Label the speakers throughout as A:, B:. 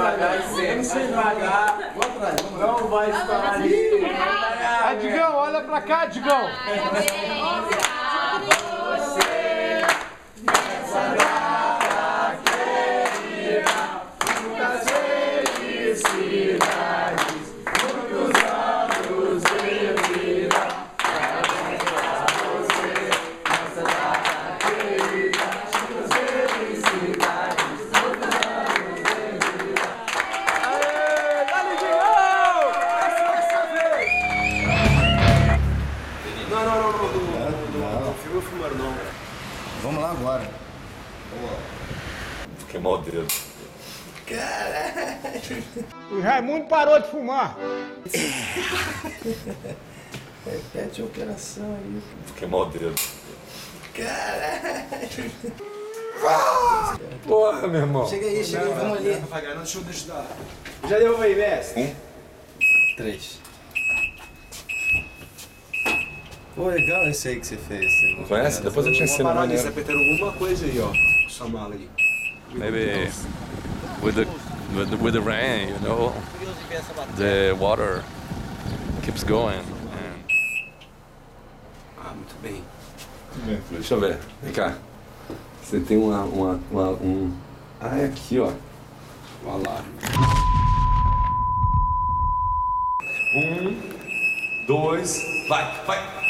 A: devagar, sempre sem devagar. Não vai estar ali.
B: Ah, Digão, olha pra cá, Digão.
C: Vamos lá agora.
D: Queimou o dedo.
B: O Raimundo parou de fumar.
C: Repete a operação aí.
D: Queimou o dedo. Porra, meu irmão.
C: Chega aí, chega aí, vamos ali.
A: Devagar, não, deixa eu deixar. Já deu aí, mestre?
C: Três. Pô, legal esse aí que você fez. Você não
D: Conhece? Depois eu te ensino
A: Uma parada, apertando alguma coisa aí, ó. Sua mala aí.
D: Maybe with the, with the with the rain, you know, the water keeps going. And...
A: Ah, muito bem.
D: Deixa eu ver. Vem cá. Você tem uma, uma, uma um. Ah, é aqui, ó.
A: O alarme.
D: Um, dois, vai, vai.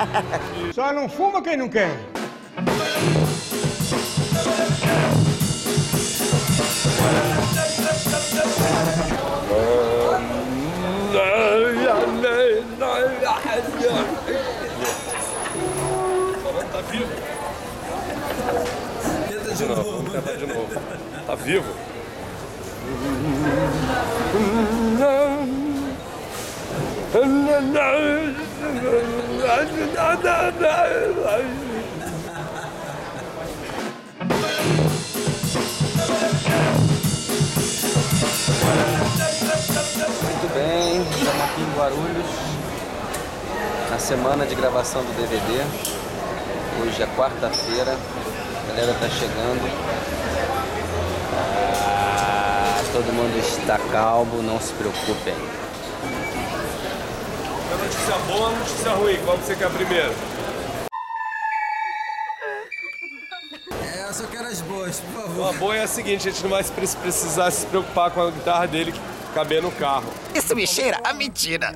B: Só não fuma quem não quer.
D: Novo, vamos tentar de novo. Tá vivo?
E: Muito bem, estamos aqui em Guarulhos, na semana de gravação do DVD. Hoje é quarta-feira, a galera tá chegando. Ah, todo mundo está calmo, não se preocupem.
D: Notícia boa ou notícia ruim? Qual que você quer primeiro?
C: É, eu só quero as boas, por favor.
D: A boa é a seguinte, a gente não vai precisar se preocupar com a guitarra dele caber no carro.
F: Isso me cheira a mentira.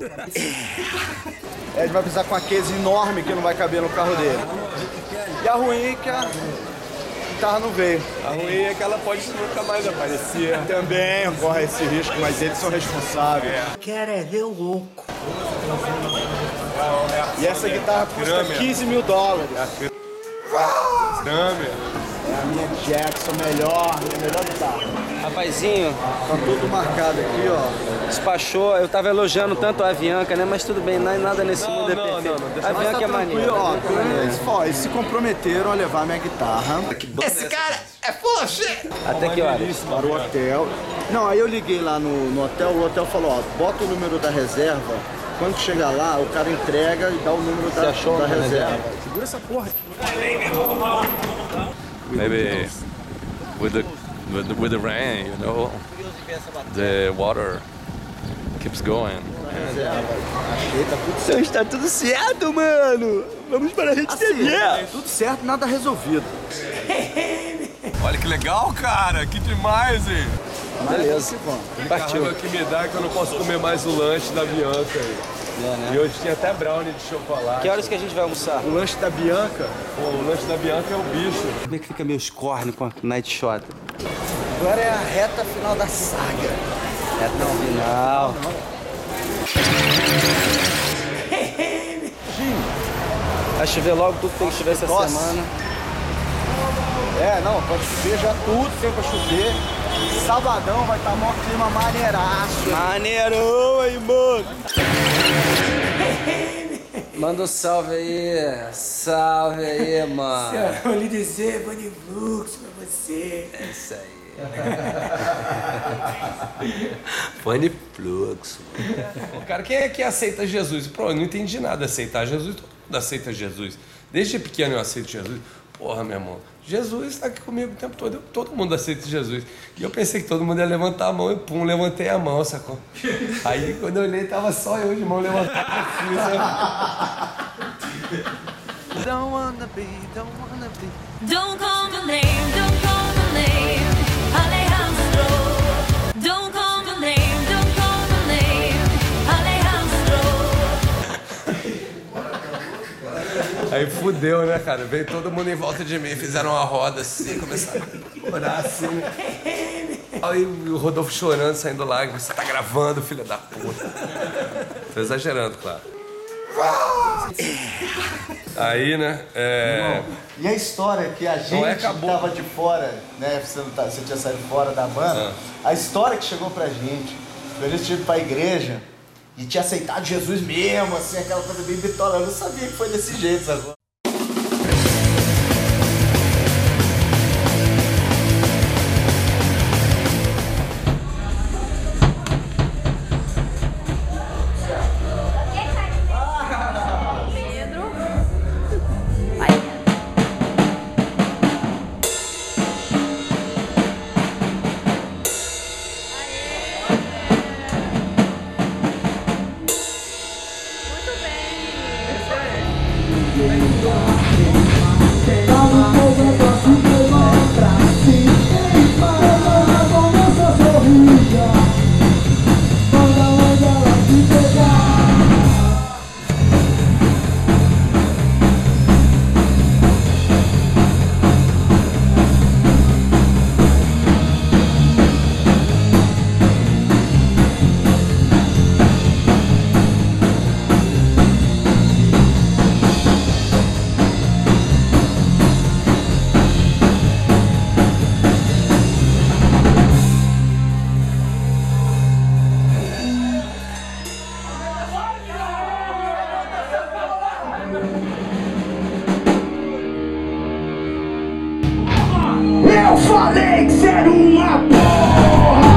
C: É, a gente vai precisar com uma case enorme que não vai caber no carro dele. E a ruim é que a guitarra não veio.
D: A ruim é que ela pode nunca mais aparecer.
C: Também corre esse risco, mas eles são responsáveis.
F: Quero é ver o louco.
C: E essa guitarra custa
D: Kramer.
C: 15 mil dólares.
D: Kramer.
C: É a minha Jackson melhor, minha melhor guitarra.
E: Rapazinho,
C: Tá tudo marcado aqui, ó.
E: despachou, eu tava elogiando tanto a Avianca, né? Mas tudo bem, na- nada nesse
D: Não,
E: mundo é
D: não,
E: perfeito.
D: não, não, deixa-
E: a Avianca
C: tá
E: é maneira.
C: tranquilo, ó.
E: é.
C: Eles, ó, eles se comprometeram a levar minha guitarra
F: Esse cara é shit.
E: Até que horas?
C: para o hotel. Não, aí eu liguei lá no, no hotel, o hotel falou, ó, bota o número da reserva. Quando chegar lá, o cara entrega e dá o número da,
E: achou
C: da reserva. Segura essa porra.
D: maybe with the with the, with the rain, you know, the water keeps going.
C: Então está tudo certo, mano. Vamos para a rede TV. Tudo certo, nada resolvido.
A: Olha que legal, cara. Que demais, hein?
C: Beleza.
A: Partiu. que me dá que eu não posso comer mais o lanche da Bianca aí. E hoje tinha até brownie de chocolate.
E: Que horas que a gente vai almoçar?
C: O lanche da Bianca.
A: Pô, o lanche da Bianca é o bicho.
E: Como é que fica meus cornes com a Night Shot?
C: Agora é a reta final da saga.
E: É tão final. Vai chover logo tudo que tem que chover essa
C: Nossa.
E: semana.
C: É, não, pode chover já tudo, tem pra chover. Sabadão vai estar mó clima maneiraço.
E: Maneirão aí, mano. Manda um salve aí. Salve aí, mano.
F: Eu lhe dizer, Bunny Flux pra você.
E: É isso aí.
D: Funny fluxo.
A: Cara, quem é que aceita Jesus? Pô, eu não entendi nada aceitar Jesus. Todo mundo aceita Jesus. Desde pequeno eu aceito Jesus. Porra, meu irmão. Jesus está aqui comigo o tempo todo. Eu- Todo mundo aceita Jesus. E eu pensei que todo mundo ia levantar a mão e pum, levantei a mão, sacou? Aí quando eu olhei, tava só eu de mão levantada assim, sabe?
C: Don't wanna be, don't wanna be.
G: Don't call my name, don't call
A: Aí fudeu, né, cara? Veio todo mundo em volta de mim, fizeram uma roda assim, começaram a orar assim. Aí o Rodolfo chorando, saindo lágrimas. Você tá gravando, filho da puta. Tô exagerando, claro. Aí, né, é...
C: E a história que a gente
A: Não é,
C: tava de fora, né? Você, não tá- você tinha saído fora da banda. A história que chegou pra gente, que a gente ido pra igreja e tinha aceitado Jesus mesmo, assim, aquela coisa bem bitola. Eu não sabia que foi desse jeito, sabe?
B: Ser uma porra!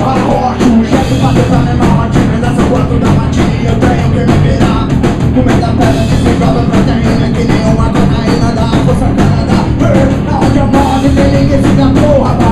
B: Arrocha o jeito pra tentar levar uma dessa quanto da eu tenho que me virar. Comendo a pedra de ciclado proteína que nem uma cocaína da força Canadá Aonde eu moro nem ninguém fica porra